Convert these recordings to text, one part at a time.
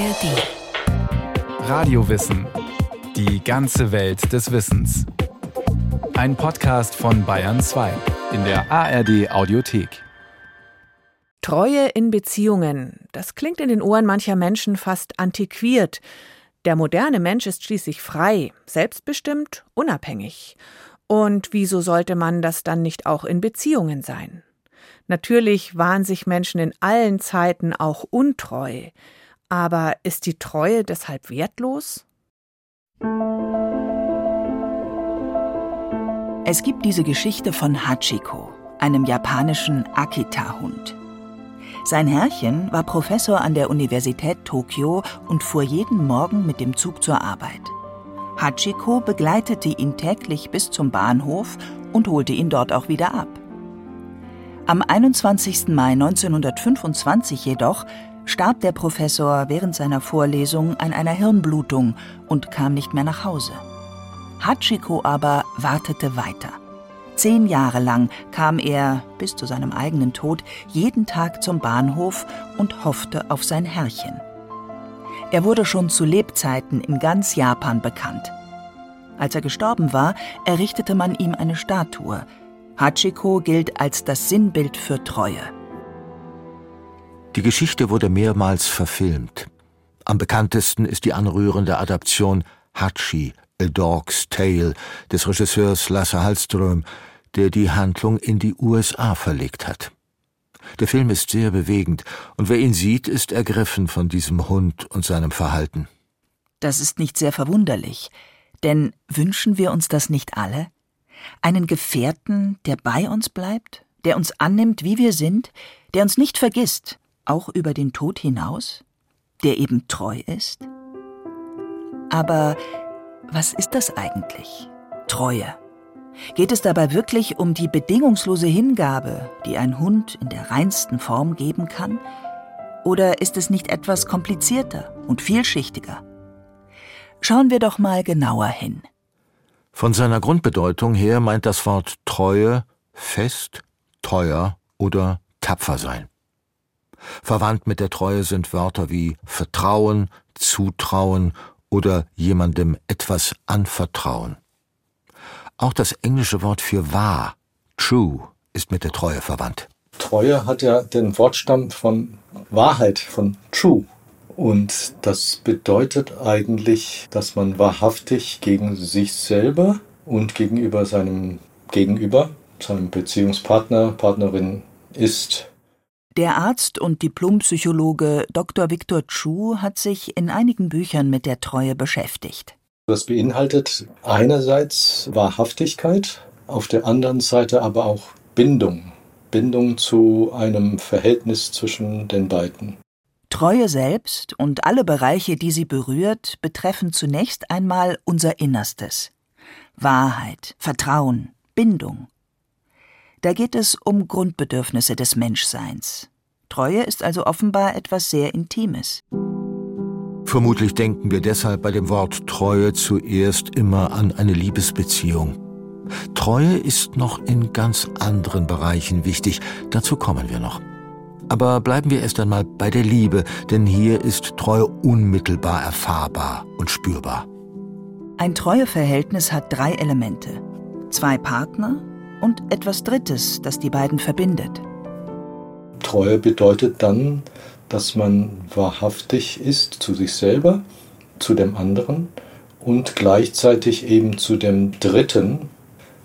ARD. Radiowissen. Die ganze Welt des Wissens. Ein Podcast von Bayern 2 in der ARD Audiothek. Treue in Beziehungen. Das klingt in den Ohren mancher Menschen fast antiquiert. Der moderne Mensch ist schließlich frei, selbstbestimmt, unabhängig. Und wieso sollte man das dann nicht auch in Beziehungen sein? Natürlich waren sich Menschen in allen Zeiten auch untreu. Aber ist die Treue deshalb wertlos? Es gibt diese Geschichte von Hachiko, einem japanischen Akita-Hund. Sein Herrchen war Professor an der Universität Tokio und fuhr jeden Morgen mit dem Zug zur Arbeit. Hachiko begleitete ihn täglich bis zum Bahnhof und holte ihn dort auch wieder ab. Am 21. Mai 1925 jedoch starb der Professor während seiner Vorlesung an einer Hirnblutung und kam nicht mehr nach Hause. Hachiko aber wartete weiter. Zehn Jahre lang kam er, bis zu seinem eigenen Tod, jeden Tag zum Bahnhof und hoffte auf sein Herrchen. Er wurde schon zu Lebzeiten in ganz Japan bekannt. Als er gestorben war, errichtete man ihm eine Statue. Hachiko gilt als das Sinnbild für Treue. Die Geschichte wurde mehrmals verfilmt. Am bekanntesten ist die anrührende Adaption Hachi, A Dog's Tale des Regisseurs Lasse Hallström, der die Handlung in die USA verlegt hat. Der Film ist sehr bewegend, und wer ihn sieht, ist ergriffen von diesem Hund und seinem Verhalten. Das ist nicht sehr verwunderlich, denn wünschen wir uns das nicht alle? Einen Gefährten, der bei uns bleibt, der uns annimmt, wie wir sind, der uns nicht vergisst, auch über den Tod hinaus, der eben treu ist? Aber was ist das eigentlich? Treue. Geht es dabei wirklich um die bedingungslose Hingabe, die ein Hund in der reinsten Form geben kann? Oder ist es nicht etwas komplizierter und vielschichtiger? Schauen wir doch mal genauer hin. Von seiner Grundbedeutung her meint das Wort Treue fest, teuer oder tapfer sein. Verwandt mit der Treue sind Wörter wie Vertrauen, Zutrauen oder jemandem etwas anvertrauen. Auch das englische Wort für wahr, true, ist mit der Treue verwandt. Treue hat ja den Wortstamm von Wahrheit, von true. Und das bedeutet eigentlich, dass man wahrhaftig gegen sich selber und gegenüber seinem Gegenüber, seinem Beziehungspartner, Partnerin ist. Der Arzt und Diplompsychologe Dr. Viktor Chu hat sich in einigen Büchern mit der Treue beschäftigt. Das beinhaltet einerseits Wahrhaftigkeit, auf der anderen Seite aber auch Bindung. Bindung zu einem Verhältnis zwischen den beiden. Treue selbst und alle Bereiche, die sie berührt, betreffen zunächst einmal unser Innerstes. Wahrheit, Vertrauen, Bindung. Da geht es um Grundbedürfnisse des Menschseins. Treue ist also offenbar etwas sehr Intimes. Vermutlich denken wir deshalb bei dem Wort Treue zuerst immer an eine Liebesbeziehung. Treue ist noch in ganz anderen Bereichen wichtig, dazu kommen wir noch. Aber bleiben wir erst einmal bei der Liebe, denn hier ist Treue unmittelbar erfahrbar und spürbar. Ein Treueverhältnis hat drei Elemente. Zwei Partner, und etwas Drittes, das die beiden verbindet. Treue bedeutet dann, dass man wahrhaftig ist zu sich selber, zu dem anderen und gleichzeitig eben zu dem Dritten,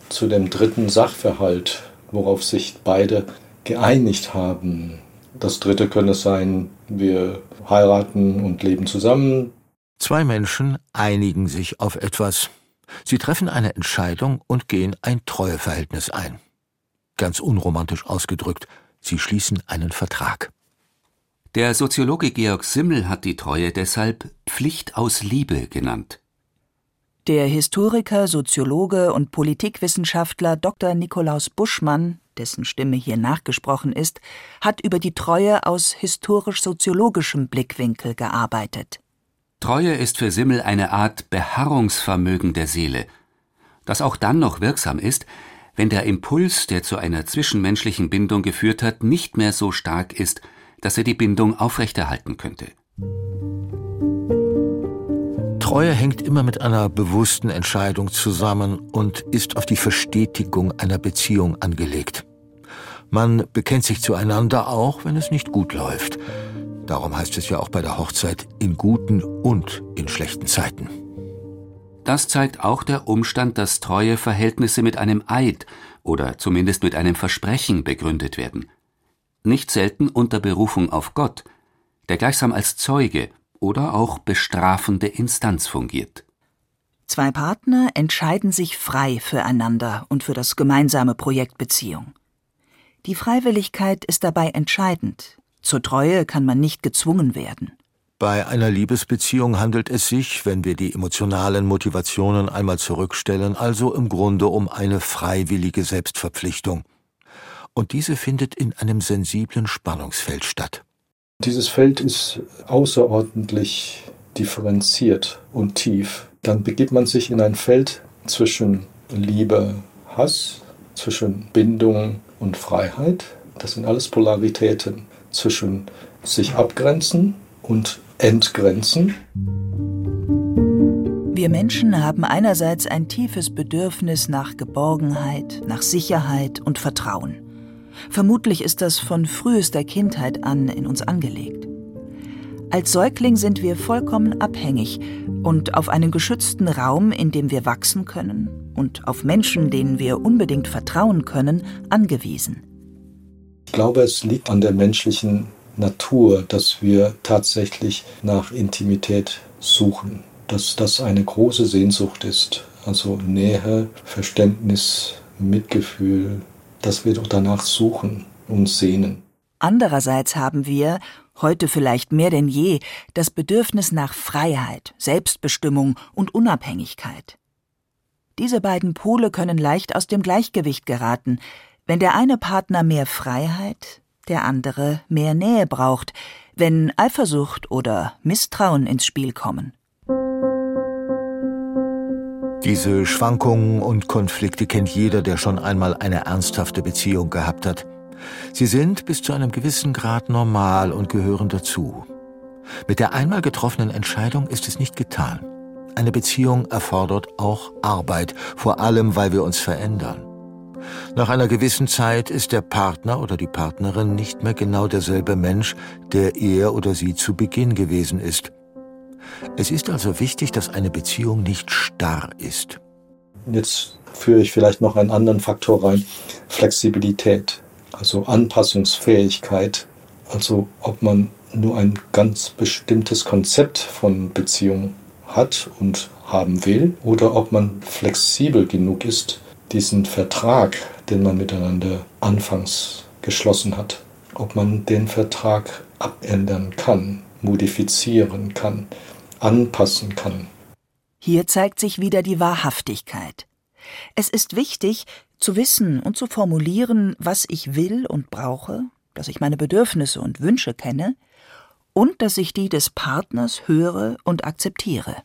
zu dem dritten Sachverhalt, worauf sich beide geeinigt haben. Das Dritte könnte sein, wir heiraten und leben zusammen. Zwei Menschen einigen sich auf etwas. Sie treffen eine Entscheidung und gehen ein Treueverhältnis ein. Ganz unromantisch ausgedrückt, sie schließen einen Vertrag. Der Soziologe Georg Simmel hat die Treue deshalb Pflicht aus Liebe genannt. Der Historiker, Soziologe und Politikwissenschaftler Dr. Nikolaus Buschmann, dessen Stimme hier nachgesprochen ist, hat über die Treue aus historisch-soziologischem Blickwinkel gearbeitet. Treue ist für Simmel eine Art Beharrungsvermögen der Seele, das auch dann noch wirksam ist, wenn der Impuls, der zu einer zwischenmenschlichen Bindung geführt hat, nicht mehr so stark ist, dass er die Bindung aufrechterhalten könnte. Treue hängt immer mit einer bewussten Entscheidung zusammen und ist auf die Verstetigung einer Beziehung angelegt. Man bekennt sich zueinander auch, wenn es nicht gut läuft. Darum heißt es ja auch bei der Hochzeit in guten und in schlechten Zeiten. Das zeigt auch der Umstand, dass treue Verhältnisse mit einem Eid oder zumindest mit einem Versprechen begründet werden. Nicht selten unter Berufung auf Gott, der gleichsam als Zeuge oder auch bestrafende Instanz fungiert. Zwei Partner entscheiden sich frei füreinander und für das gemeinsame Projekt Beziehung. Die Freiwilligkeit ist dabei entscheidend. Zur Treue kann man nicht gezwungen werden. Bei einer Liebesbeziehung handelt es sich, wenn wir die emotionalen Motivationen einmal zurückstellen, also im Grunde um eine freiwillige Selbstverpflichtung. Und diese findet in einem sensiblen Spannungsfeld statt. Dieses Feld ist außerordentlich differenziert und tief. Dann begibt man sich in ein Feld zwischen Liebe, Hass, zwischen Bindung und Freiheit. Das sind alles Polaritäten zwischen sich abgrenzen und entgrenzen. Wir Menschen haben einerseits ein tiefes Bedürfnis nach Geborgenheit, nach Sicherheit und Vertrauen. Vermutlich ist das von frühester Kindheit an in uns angelegt. Als Säugling sind wir vollkommen abhängig und auf einen geschützten Raum, in dem wir wachsen können, und auf Menschen, denen wir unbedingt vertrauen können, angewiesen. Ich glaube, es liegt an der menschlichen Natur, dass wir tatsächlich nach Intimität suchen, dass das eine große Sehnsucht ist. Also Nähe, Verständnis, Mitgefühl, dass wir doch danach suchen und sehnen. Andererseits haben wir, heute vielleicht mehr denn je, das Bedürfnis nach Freiheit, Selbstbestimmung und Unabhängigkeit. Diese beiden Pole können leicht aus dem Gleichgewicht geraten, wenn der eine Partner mehr Freiheit, der andere mehr Nähe braucht, wenn Eifersucht oder Misstrauen ins Spiel kommen. Diese Schwankungen und Konflikte kennt jeder, der schon einmal eine ernsthafte Beziehung gehabt hat. Sie sind bis zu einem gewissen Grad normal und gehören dazu. Mit der einmal getroffenen Entscheidung ist es nicht getan. Eine Beziehung erfordert auch Arbeit, vor allem weil wir uns verändern. Nach einer gewissen Zeit ist der Partner oder die Partnerin nicht mehr genau derselbe Mensch, der er oder sie zu Beginn gewesen ist. Es ist also wichtig, dass eine Beziehung nicht starr ist. Jetzt führe ich vielleicht noch einen anderen Faktor rein. Flexibilität, also Anpassungsfähigkeit. Also ob man nur ein ganz bestimmtes Konzept von Beziehung hat und haben will oder ob man flexibel genug ist, diesen Vertrag, den man miteinander anfangs geschlossen hat, ob man den Vertrag abändern kann, modifizieren kann, anpassen kann. Hier zeigt sich wieder die Wahrhaftigkeit. Es ist wichtig, zu wissen und zu formulieren, was ich will und brauche, dass ich meine Bedürfnisse und Wünsche kenne und dass ich die des Partners höre und akzeptiere.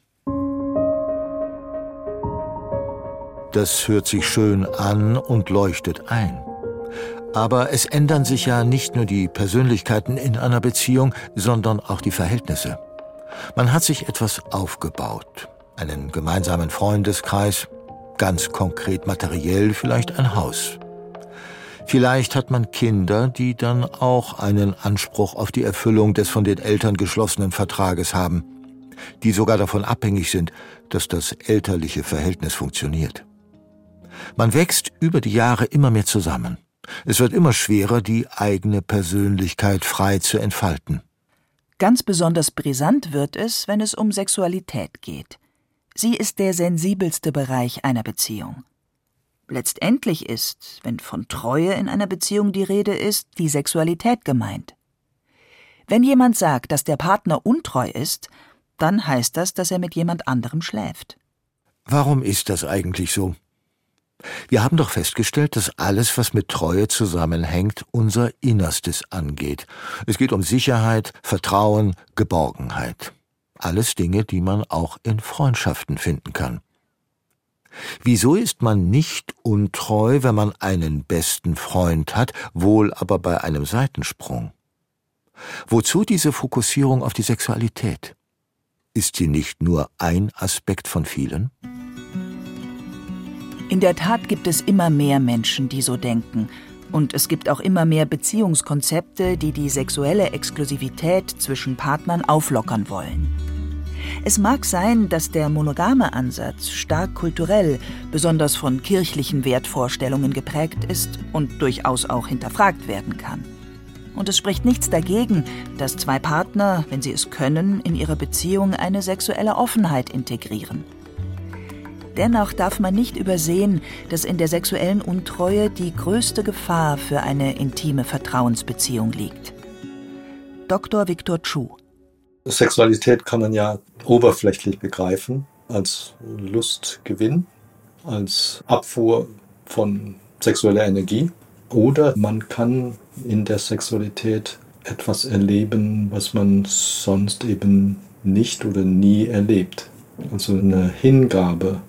Das hört sich schön an und leuchtet ein. Aber es ändern sich ja nicht nur die Persönlichkeiten in einer Beziehung, sondern auch die Verhältnisse. Man hat sich etwas aufgebaut, einen gemeinsamen Freundeskreis, ganz konkret materiell vielleicht ein Haus. Vielleicht hat man Kinder, die dann auch einen Anspruch auf die Erfüllung des von den Eltern geschlossenen Vertrages haben, die sogar davon abhängig sind, dass das elterliche Verhältnis funktioniert. Man wächst über die Jahre immer mehr zusammen. Es wird immer schwerer, die eigene Persönlichkeit frei zu entfalten. Ganz besonders brisant wird es, wenn es um Sexualität geht. Sie ist der sensibelste Bereich einer Beziehung. Letztendlich ist, wenn von Treue in einer Beziehung die Rede ist, die Sexualität gemeint. Wenn jemand sagt, dass der Partner untreu ist, dann heißt das, dass er mit jemand anderem schläft. Warum ist das eigentlich so? Wir haben doch festgestellt, dass alles, was mit Treue zusammenhängt, unser Innerstes angeht. Es geht um Sicherheit, Vertrauen, Geborgenheit. Alles Dinge, die man auch in Freundschaften finden kann. Wieso ist man nicht untreu, wenn man einen besten Freund hat, wohl aber bei einem Seitensprung? Wozu diese Fokussierung auf die Sexualität? ist sie nicht nur ein Aspekt von vielen? In der Tat gibt es immer mehr Menschen, die so denken. Und es gibt auch immer mehr Beziehungskonzepte, die die sexuelle Exklusivität zwischen Partnern auflockern wollen. Es mag sein, dass der monogame Ansatz stark kulturell, besonders von kirchlichen Wertvorstellungen geprägt ist und durchaus auch hinterfragt werden kann. Und es spricht nichts dagegen, dass zwei Partner, wenn sie es können, in ihre Beziehung eine sexuelle Offenheit integrieren. Dennoch darf man nicht übersehen, dass in der sexuellen Untreue die größte Gefahr für eine intime Vertrauensbeziehung liegt. Dr. Viktor Chu Sexualität kann man ja oberflächlich begreifen als Lustgewinn, als Abfuhr von sexueller Energie. Oder man kann in der Sexualität etwas erleben, was man sonst eben nicht oder nie erlebt. Also eine Hingabe,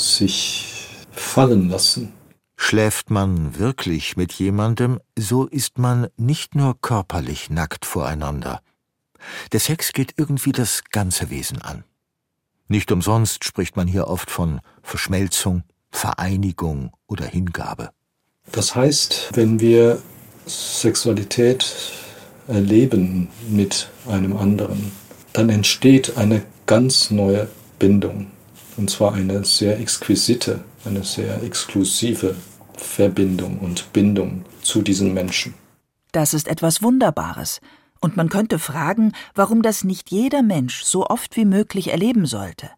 sich fallen lassen. Schläft man wirklich mit jemandem, so ist man nicht nur körperlich nackt voreinander. Der Sex geht irgendwie das ganze Wesen an. Nicht umsonst spricht man hier oft von Verschmelzung, Vereinigung oder Hingabe. Das heißt, wenn wir Sexualität erleben mit einem anderen, dann entsteht eine ganz neue Bindung. Und zwar eine sehr exquisite, eine sehr exklusive Verbindung und Bindung zu diesen Menschen. Das ist etwas Wunderbares. Und man könnte fragen, warum das nicht jeder Mensch so oft wie möglich erleben sollte.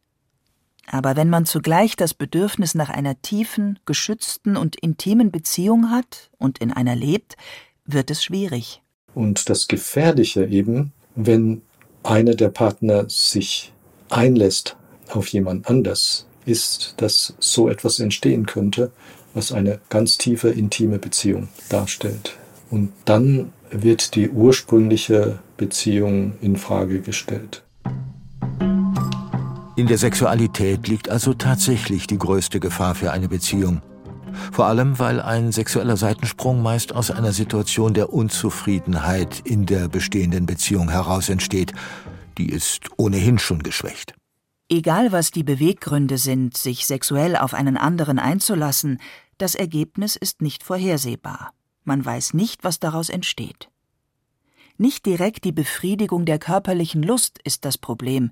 Aber wenn man zugleich das Bedürfnis nach einer tiefen, geschützten und intimen Beziehung hat und in einer lebt, wird es schwierig. Und das Gefährliche eben, wenn einer der Partner sich einlässt auf jemand anders, ist, dass so etwas entstehen könnte, was eine ganz tiefe, intime Beziehung darstellt. Und dann wird die ursprüngliche Beziehung in Frage gestellt. In der Sexualität liegt also tatsächlich die größte Gefahr für eine Beziehung. Vor allem, weil ein sexueller Seitensprung meist aus einer Situation der Unzufriedenheit in der bestehenden Beziehung heraus entsteht. Die ist ohnehin schon geschwächt. Egal was die Beweggründe sind, sich sexuell auf einen anderen einzulassen, das Ergebnis ist nicht vorhersehbar. Man weiß nicht, was daraus entsteht. Nicht direkt die Befriedigung der körperlichen Lust ist das Problem,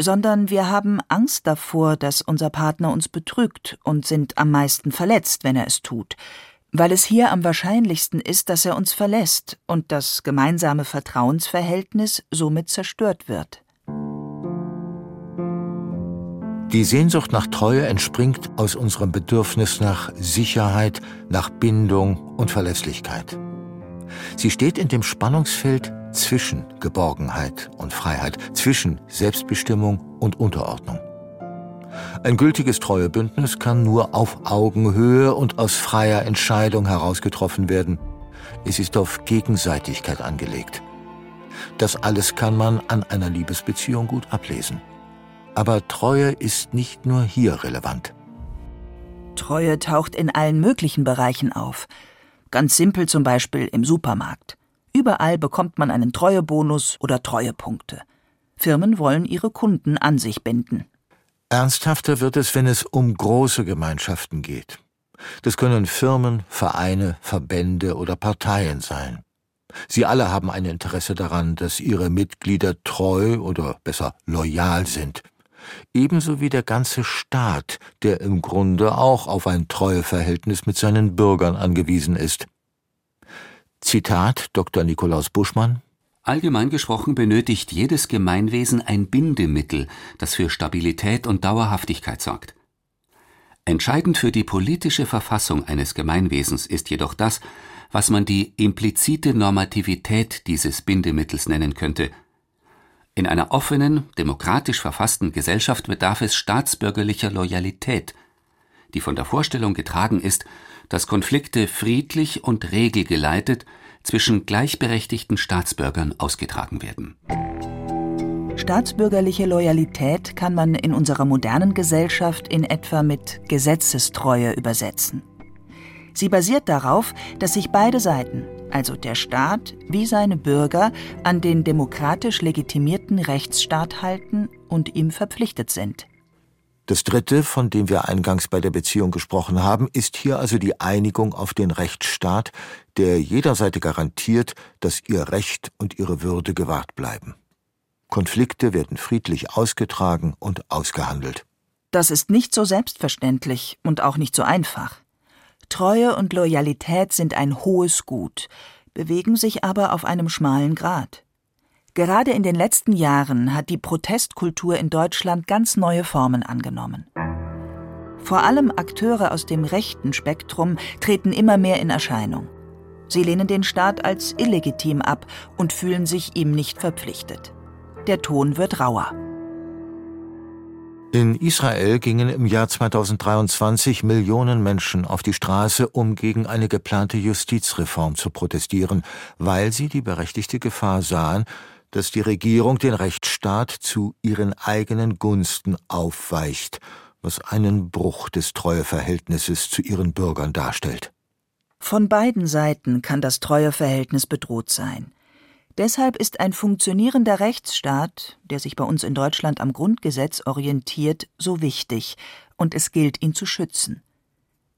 sondern wir haben Angst davor, dass unser Partner uns betrügt und sind am meisten verletzt, wenn er es tut, weil es hier am wahrscheinlichsten ist, dass er uns verlässt und das gemeinsame Vertrauensverhältnis somit zerstört wird. Die Sehnsucht nach Treue entspringt aus unserem Bedürfnis nach Sicherheit, nach Bindung und Verlässlichkeit. Sie steht in dem Spannungsfeld zwischen Geborgenheit und Freiheit, zwischen Selbstbestimmung und Unterordnung. Ein gültiges Treuebündnis kann nur auf Augenhöhe und aus freier Entscheidung herausgetroffen werden. Es ist auf Gegenseitigkeit angelegt. Das alles kann man an einer Liebesbeziehung gut ablesen. Aber Treue ist nicht nur hier relevant. Treue taucht in allen möglichen Bereichen auf. Ganz simpel zum Beispiel im Supermarkt. Überall bekommt man einen Treuebonus oder Treuepunkte. Firmen wollen ihre Kunden an sich binden. Ernsthafter wird es, wenn es um große Gemeinschaften geht. Das können Firmen, Vereine, Verbände oder Parteien sein. Sie alle haben ein Interesse daran, dass ihre Mitglieder treu oder besser loyal sind ebenso wie der ganze Staat, der im Grunde auch auf ein Treueverhältnis mit seinen Bürgern angewiesen ist. Zitat Dr. Nikolaus Buschmann Allgemein gesprochen benötigt jedes Gemeinwesen ein Bindemittel, das für Stabilität und Dauerhaftigkeit sorgt. Entscheidend für die politische Verfassung eines Gemeinwesens ist jedoch das, was man die implizite Normativität dieses Bindemittels nennen könnte in einer offenen, demokratisch verfassten Gesellschaft bedarf es staatsbürgerlicher Loyalität, die von der Vorstellung getragen ist, dass Konflikte friedlich und regelgeleitet zwischen gleichberechtigten Staatsbürgern ausgetragen werden. Staatsbürgerliche Loyalität kann man in unserer modernen Gesellschaft in etwa mit Gesetzestreue übersetzen. Sie basiert darauf, dass sich beide Seiten, also der Staat wie seine Bürger, an den demokratisch legitimierten Rechtsstaat halten und ihm verpflichtet sind. Das Dritte, von dem wir eingangs bei der Beziehung gesprochen haben, ist hier also die Einigung auf den Rechtsstaat, der jeder Seite garantiert, dass ihr Recht und ihre Würde gewahrt bleiben. Konflikte werden friedlich ausgetragen und ausgehandelt. Das ist nicht so selbstverständlich und auch nicht so einfach. Treue und Loyalität sind ein hohes Gut, bewegen sich aber auf einem schmalen Grat. Gerade in den letzten Jahren hat die Protestkultur in Deutschland ganz neue Formen angenommen. Vor allem Akteure aus dem rechten Spektrum treten immer mehr in Erscheinung. Sie lehnen den Staat als illegitim ab und fühlen sich ihm nicht verpflichtet. Der Ton wird rauer. In Israel gingen im Jahr 2023 Millionen Menschen auf die Straße, um gegen eine geplante Justizreform zu protestieren, weil sie die berechtigte Gefahr sahen, dass die Regierung den Rechtsstaat zu ihren eigenen Gunsten aufweicht, was einen Bruch des Treueverhältnisses zu ihren Bürgern darstellt. Von beiden Seiten kann das Treueverhältnis bedroht sein. Deshalb ist ein funktionierender Rechtsstaat, der sich bei uns in Deutschland am Grundgesetz orientiert, so wichtig, und es gilt, ihn zu schützen.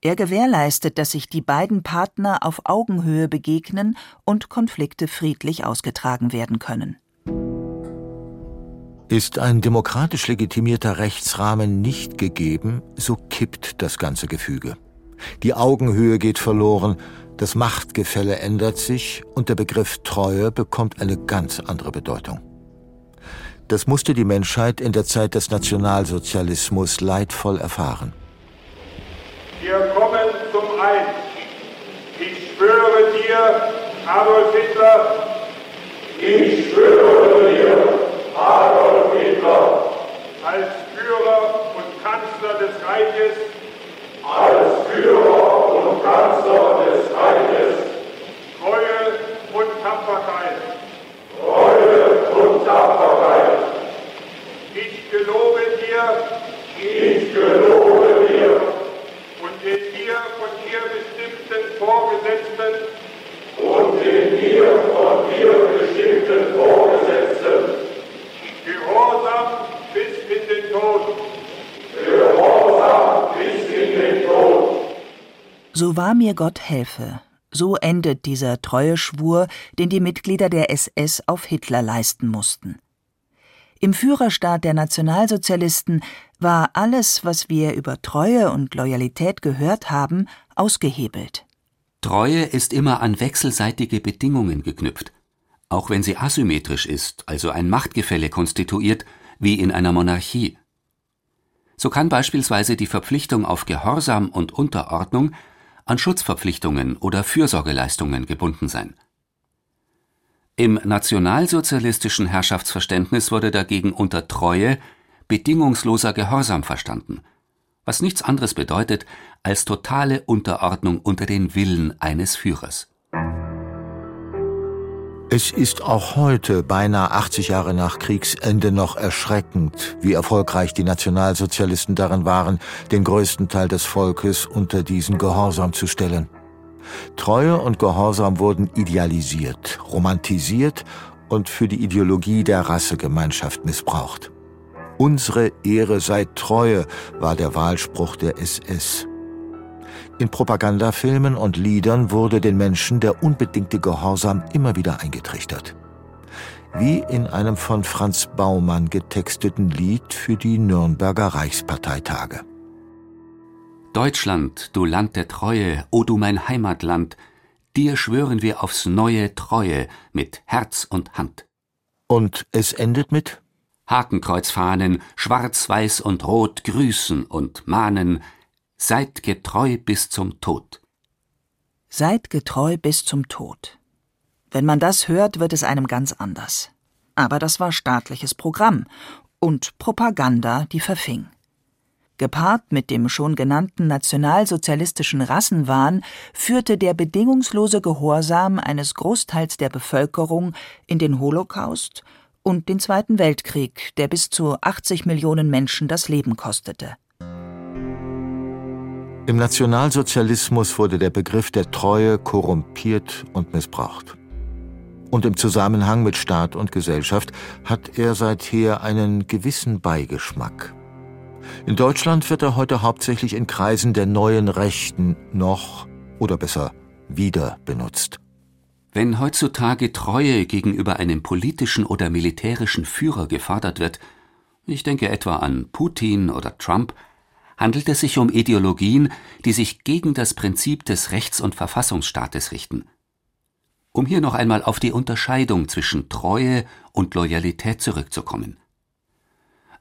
Er gewährleistet, dass sich die beiden Partner auf Augenhöhe begegnen und Konflikte friedlich ausgetragen werden können. Ist ein demokratisch legitimierter Rechtsrahmen nicht gegeben, so kippt das ganze Gefüge. Die Augenhöhe geht verloren, das Machtgefälle ändert sich und der Begriff Treue bekommt eine ganz andere Bedeutung. Das musste die Menschheit in der Zeit des Nationalsozialismus leidvoll erfahren. Wir kommen zum Eid. Ich schwöre dir, Adolf Hitler, ich schwöre dir, Adolf Hitler, als Führer und Kanzler des Reiches, als Führer und Kanzler des Reiches, Treue und Tapferkeit, Treue und Tapferkeit. Ich gelobe dir, ich gelobe dir, und den dir von dir bestimmten Vorgesetzten und den dir von dir bestimmten Vorgesetzten Gehorsam bis in den Tod. Gehorsam bis in den Tod. So wahr mir Gott helfe. So endet dieser Treueschwur, den die Mitglieder der SS auf Hitler leisten mussten. Im Führerstaat der Nationalsozialisten war alles, was wir über Treue und Loyalität gehört haben, ausgehebelt. Treue ist immer an wechselseitige Bedingungen geknüpft auch wenn sie asymmetrisch ist, also ein Machtgefälle konstituiert, wie in einer Monarchie. So kann beispielsweise die Verpflichtung auf Gehorsam und Unterordnung an Schutzverpflichtungen oder Fürsorgeleistungen gebunden sein. Im nationalsozialistischen Herrschaftsverständnis wurde dagegen unter Treue bedingungsloser Gehorsam verstanden, was nichts anderes bedeutet als totale Unterordnung unter den Willen eines Führers. Es ist auch heute, beinahe 80 Jahre nach Kriegsende, noch erschreckend, wie erfolgreich die Nationalsozialisten darin waren, den größten Teil des Volkes unter diesen Gehorsam zu stellen. Treue und Gehorsam wurden idealisiert, romantisiert und für die Ideologie der Rassegemeinschaft missbraucht. Unsere Ehre sei Treue war der Wahlspruch der SS. In Propagandafilmen und Liedern wurde den Menschen der unbedingte Gehorsam immer wieder eingetrichtert. Wie in einem von Franz Baumann getexteten Lied für die Nürnberger Reichsparteitage. Deutschland, du Land der Treue, o du mein Heimatland, dir schwören wir aufs neue Treue mit Herz und Hand. Und es endet mit Hakenkreuzfahnen, schwarz, weiß und rot grüßen und mahnen, Seid getreu bis zum Tod. Seid getreu bis zum Tod. Wenn man das hört, wird es einem ganz anders. Aber das war staatliches Programm und Propaganda, die verfing. Gepaart mit dem schon genannten nationalsozialistischen Rassenwahn führte der bedingungslose Gehorsam eines Großteils der Bevölkerung in den Holocaust und den Zweiten Weltkrieg, der bis zu 80 Millionen Menschen das Leben kostete. Im Nationalsozialismus wurde der Begriff der Treue korrumpiert und missbraucht. Und im Zusammenhang mit Staat und Gesellschaft hat er seither einen gewissen Beigeschmack. In Deutschland wird er heute hauptsächlich in Kreisen der neuen Rechten noch oder besser wieder benutzt. Wenn heutzutage Treue gegenüber einem politischen oder militärischen Führer gefordert wird, ich denke etwa an Putin oder Trump, handelt es sich um Ideologien, die sich gegen das Prinzip des Rechts- und Verfassungsstaates richten. Um hier noch einmal auf die Unterscheidung zwischen Treue und Loyalität zurückzukommen.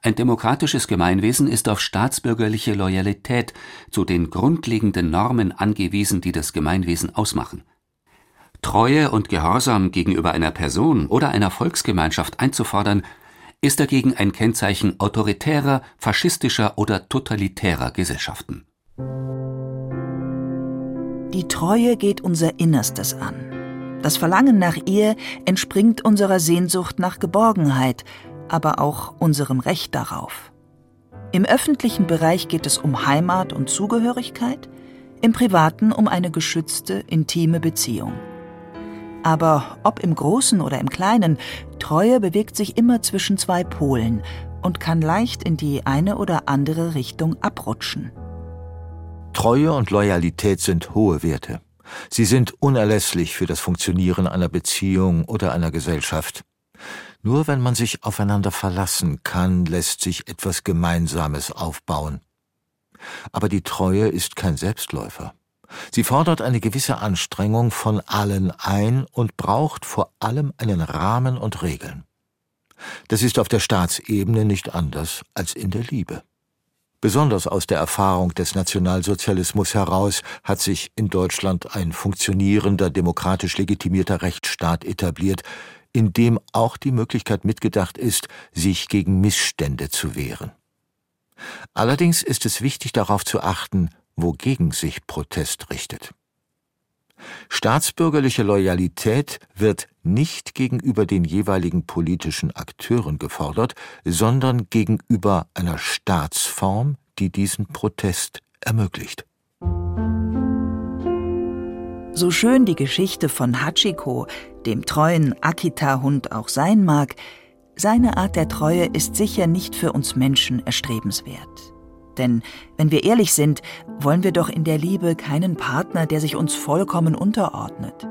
Ein demokratisches Gemeinwesen ist auf staatsbürgerliche Loyalität zu den grundlegenden Normen angewiesen, die das Gemeinwesen ausmachen. Treue und Gehorsam gegenüber einer Person oder einer Volksgemeinschaft einzufordern, ist dagegen ein Kennzeichen autoritärer, faschistischer oder totalitärer Gesellschaften. Die Treue geht unser Innerstes an. Das Verlangen nach ihr entspringt unserer Sehnsucht nach Geborgenheit, aber auch unserem Recht darauf. Im öffentlichen Bereich geht es um Heimat und Zugehörigkeit, im privaten um eine geschützte, intime Beziehung. Aber ob im Großen oder im Kleinen, Treue bewegt sich immer zwischen zwei Polen und kann leicht in die eine oder andere Richtung abrutschen. Treue und Loyalität sind hohe Werte. Sie sind unerlässlich für das Funktionieren einer Beziehung oder einer Gesellschaft. Nur wenn man sich aufeinander verlassen kann, lässt sich etwas Gemeinsames aufbauen. Aber die Treue ist kein Selbstläufer. Sie fordert eine gewisse Anstrengung von allen ein und braucht vor allem einen Rahmen und Regeln. Das ist auf der Staatsebene nicht anders als in der Liebe. Besonders aus der Erfahrung des Nationalsozialismus heraus hat sich in Deutschland ein funktionierender, demokratisch legitimierter Rechtsstaat etabliert, in dem auch die Möglichkeit mitgedacht ist, sich gegen Missstände zu wehren. Allerdings ist es wichtig darauf zu achten, wogegen sich Protest richtet. Staatsbürgerliche Loyalität wird nicht gegenüber den jeweiligen politischen Akteuren gefordert, sondern gegenüber einer Staatsform, die diesen Protest ermöglicht. So schön die Geschichte von Hachiko, dem treuen Akita-Hund, auch sein mag, seine Art der Treue ist sicher nicht für uns Menschen erstrebenswert. Denn wenn wir ehrlich sind, wollen wir doch in der Liebe keinen Partner, der sich uns vollkommen unterordnet.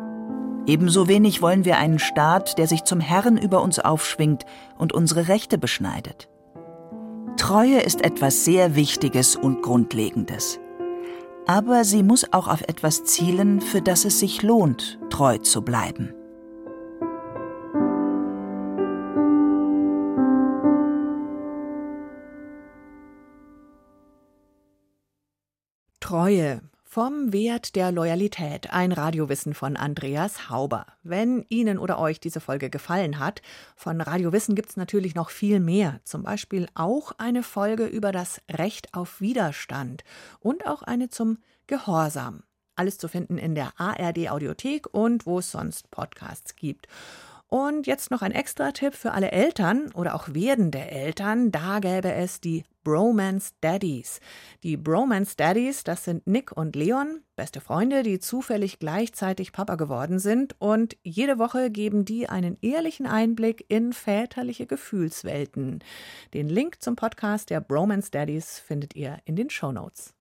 Ebenso wenig wollen wir einen Staat, der sich zum Herrn über uns aufschwingt und unsere Rechte beschneidet. Treue ist etwas sehr Wichtiges und Grundlegendes. Aber sie muss auch auf etwas zielen, für das es sich lohnt, treu zu bleiben. Treue. Vom Wert der Loyalität. Ein Radiowissen von Andreas Hauber. Wenn Ihnen oder euch diese Folge gefallen hat, von Radiowissen gibt es natürlich noch viel mehr. Zum Beispiel auch eine Folge über das Recht auf Widerstand und auch eine zum Gehorsam. Alles zu finden in der ARD Audiothek und wo es sonst Podcasts gibt. Und jetzt noch ein extra Tipp für alle Eltern oder auch werdende Eltern. Da gäbe es die Bromance Daddies. Die Bromance Daddies, das sind Nick und Leon, beste Freunde, die zufällig gleichzeitig Papa geworden sind. Und jede Woche geben die einen ehrlichen Einblick in väterliche Gefühlswelten. Den Link zum Podcast der Bromance Daddies findet ihr in den Show Notes.